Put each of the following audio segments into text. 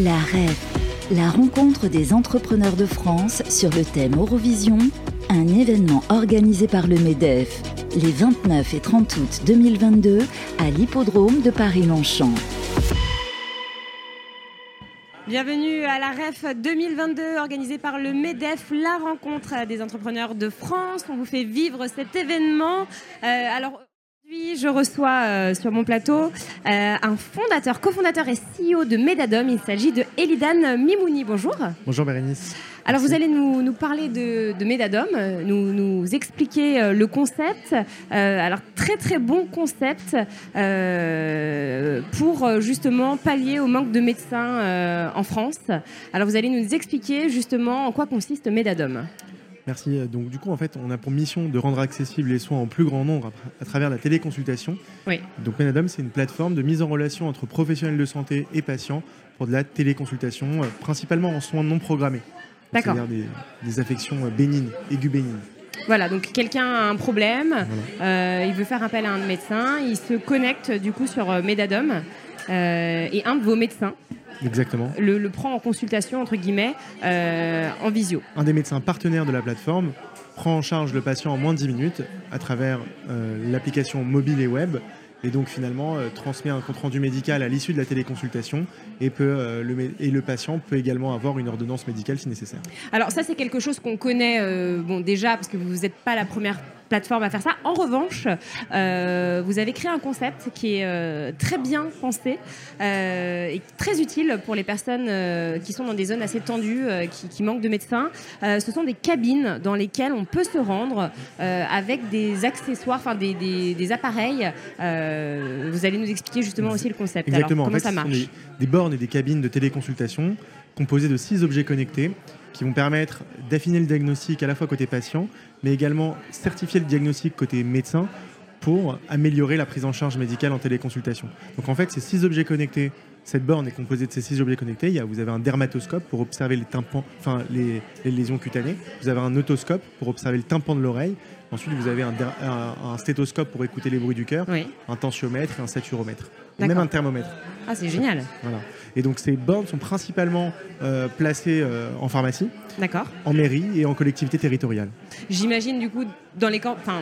La REF, la rencontre des entrepreneurs de France sur le thème Eurovision, un événement organisé par le MEDEF les 29 et 30 août 2022 à l'hippodrome de Paris-Longchamp. Bienvenue à la REF 2022 organisée par le MEDEF, la rencontre des entrepreneurs de France. On vous fait vivre cet événement. Euh, aujourd'hui, je reçois euh, sur mon plateau euh, un fondateur, cofondateur et CEO de Medadom. Il s'agit de Elidan Mimouni. Bonjour. Bonjour Bérénice. Alors vous allez nous, nous parler de, de Medadom, euh, nous, nous expliquer euh, le concept. Euh, alors très très bon concept pour justement pallier au manque de médecins en France. Alors vous allez nous expliquer justement en quoi consiste Medadom. Merci. Donc du coup, en fait, on a pour mission de rendre accessibles les soins en plus grand nombre à, à travers la téléconsultation. Oui. Donc Menadom, c'est une plateforme de mise en relation entre professionnels de santé et patients pour de la téléconsultation, euh, principalement en soins non programmés. D'accord. C'est-à-dire des, des affections euh, bénignes, aiguës bénignes. Voilà, donc quelqu'un a un problème, euh, il veut faire appel à un médecin, il se connecte du coup sur euh, Medadom euh, et un de vos médecins Exactement. le, le prend en consultation entre guillemets euh, en visio. Un des médecins partenaires de la plateforme prend en charge le patient en moins de 10 minutes à travers euh, l'application mobile et web et donc finalement euh, transmet un compte-rendu médical à l'issue de la téléconsultation et, peut, euh, le, mé- et le patient peut également avoir une ordonnance médicale si nécessaire. Alors ça c'est quelque chose qu'on connaît euh, bon déjà parce que vous n'êtes pas la première plateforme à faire ça. En revanche, euh, vous avez créé un concept qui est euh, très bien pensé euh, et très utile pour les personnes qui sont dans des zones assez tendues, qui, qui manquent de médecins. Ce sont des cabines dans lesquelles on peut se rendre avec des accessoires, enfin des, des- des appareils. Vous allez nous expliquer justement aussi le concept. Exactement. Alors, comment en fait, ça marche des, des bornes et des cabines de téléconsultation composées de six objets connectés qui vont permettre d'affiner le diagnostic à la fois côté patient, mais également certifier le diagnostic côté médecin pour améliorer la prise en charge médicale en téléconsultation. Donc en fait, ces six objets connectés, cette borne est composée de ces six objets connectés. Il y a, vous avez un dermatoscope pour observer les tympans, enfin les, les lésions cutanées. Vous avez un otoscope pour observer le tympan de l'oreille. Ensuite, vous avez un, der- un- un stéthoscope pour écouter les bruits du cœur, Oui. un tensiomètre et un saturomètre. Et même un thermomètre. Ah c'est génial. Voilà. Et donc ces bornes sont principalement euh, placées euh, en pharmacie, en mairie et en collectivité territoriale. J'imagine du coup dans les, camp- enfin,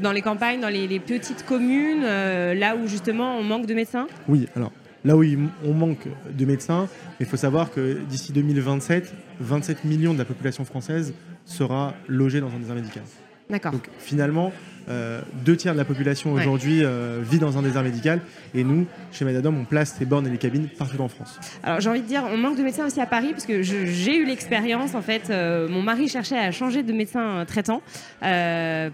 dans les campagnes, dans les, les petites communes, euh, là où justement on manque de médecins? Oui, alors là où on manque de médecins, il faut savoir que d'ici 2027, 27 millions de la population française sera logée dans un désert médical. D'accord. Donc finalement, euh, deux tiers de la population aujourd'hui euh, vit dans un désert médical et nous, chez Madadom, on place ces bornes et les cabines partout en France. Alors j'ai envie de dire, on manque de médecins aussi à Paris parce que j'ai eu l'expérience en fait. euh, mon mari cherchait à changer de médecin traitant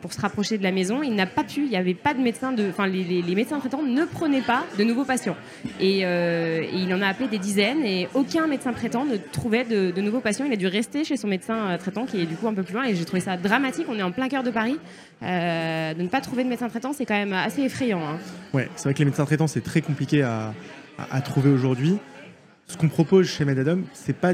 pour se rapprocher de la maison. Il n'a pas pu. Il n'y avait pas de médecin de. Enfin, les, les- les médecins traitants ne prenaient pas de nouveaux patients. Et, et il en a appelé des dizaines et aucun médecin traitant ne trouvait de, de nouveaux patients. Il a dû rester chez son médecin traitant qui est du coup un peu plus loin. Et j'ai trouvé ça dramatique. On est en plein cœur de Paris. Euh, de ne pas trouver de médecin traitant, c'est quand même assez effrayant. hein. Ouais, c'est vrai que les médecins traitants, c'est très compliqué à, à- trouver aujourd'hui. Ce qu'on propose chez Medadom, c'est pas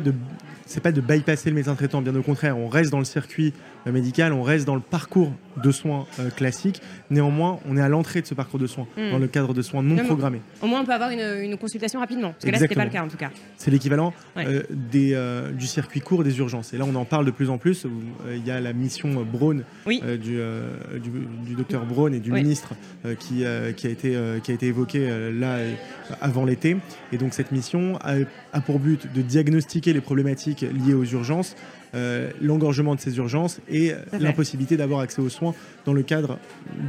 c'est pas de bypasser le médecin traitant, bien au contraire, on reste dans le circuit euh, médical, on reste dans le parcours de soins euh, classique. Néanmoins, on est à l'entrée de ce parcours de soins, Mm. dans le cadre de soins non programmés. Au moins, on peut avoir une, une consultation rapidement. Parce que là, c'était pas le cas en tout cas. C'est l'équivalent Ouais. euh, des, euh, du circuit court des urgences. Et là, on en parle de plus en plus. euh, Il y a la mission Braun Oui. euh, du, euh, du, du docteur Braun et du Oui. ministre euh, qui, euh, qui, a été, euh, qui a été évoquée euh, là euh, avant l'été. Et donc, cette mission a, a pour but de diagnostiquer les problématiques liées aux urgences, euh, l'engorgement de ces urgences et euh, l'impossibilité d'avoir accès aux soins dans le cadre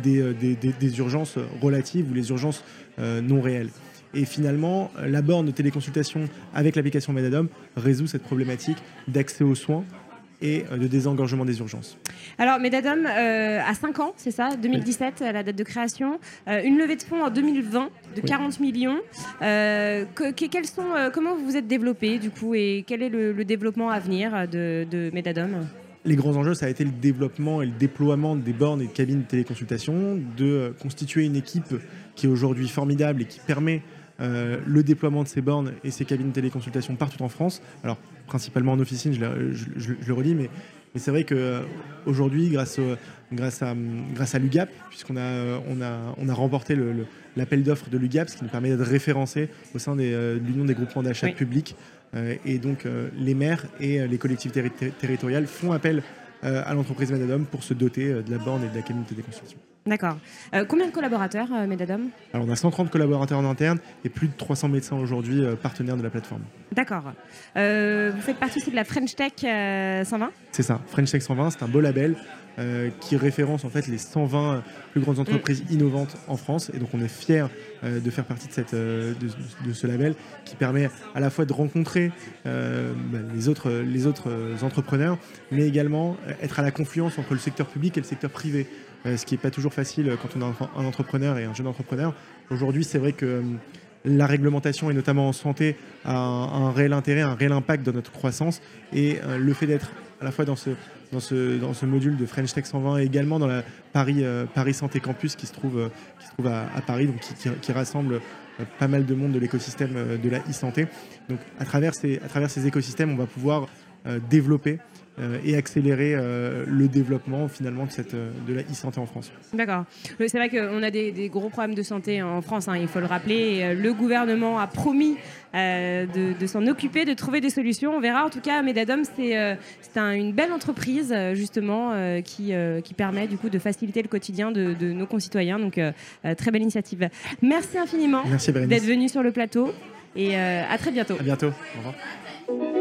des, euh, des, des- des urgences relatives ou les urgences euh, non réelles. Et finalement, la borne de téléconsultation avec l'application Medadom résout cette problématique d'accès aux soins et euh, de désengorgement des urgences. Alors, Medadom, euh, à 5 ans, c'est ça, 2017, euh, la date de création. Euh, une levée de fonds en 2020 de Oui. 40 millions. Euh, que- que- quels sont, euh, comment vous vous êtes développé, du coup, et quel est le, le développement à venir de, de Medadom Les grands enjeux, ça a été le développement et le déploiement des bornes et de cabines de téléconsultation, de euh, constituer une équipe qui est aujourd'hui formidable et qui permet euh, le déploiement de ces bornes et ces cabines de téléconsultation partout en France. Alors, principalement en officine, je, le- je- je- je le redis, mais Mais c'est vrai qu'aujourd'hui, grâce, grâce, à, grâce à l'UGAP, puisqu'on a, on a, on a remporté l'appel d'offres de l'UGAP, ce qui nous permet d'être référencé au sein de l'Union des groupements d'achat publics. et donc, les maires et les collectivités territoriales font appel à l'entreprise Medadom pour se doter de la borne et de la qualité des constructions. D'accord. Euh, combien de collaborateurs, euh, Medadom? Alors, on a 130 collaborateurs en interne et plus de 300 médecins aujourd'hui euh, partenaires de la plateforme. D'accord. vous faites partie aussi de la French Tech 120 C'est ça. French Tech 120, c'est un beau label qui référence en fait les 120 plus grandes entreprises mm. innovantes en France. Et donc, on est fiers de faire partie de, cette, de, ce label qui permet à la fois de rencontrer bah, les, autres, les autres entrepreneurs, mais également être à la confluence entre le secteur public et le secteur privé. Euh, ce qui n'est pas toujours facile euh, quand on a un entrepreneur et un jeune entrepreneur. Aujourd'hui, c'est vrai que euh, la réglementation, et notamment en santé, a un, réel intérêt, un réel impact dans notre croissance. Et le fait d'être à la fois dans ce, module de French Tech 120 et également dans la Paris, Paris Santé Campus qui se trouve, trouve à, Paris, qui, rassemble pas mal de monde de l'écosystème de la e-santé. Donc à travers, ces, à travers ces écosystèmes, on va pouvoir développer euh, et accélérer euh, le développement finalement de, cette, euh, de la e-santé en France. D'accord. C'est vrai qu'on a des, gros problèmes de santé en France, hein, il faut le rappeler. Le gouvernement a promis de, s'en occuper, de trouver des solutions. On verra. En tout cas, Medadom, c'est une belle entreprise justement qui, qui permet du coup de faciliter le quotidien de, de nos concitoyens. Donc, très belle initiative. Merci infiniment d'être venu sur le plateau et à très bientôt. À bientôt. Au revoir.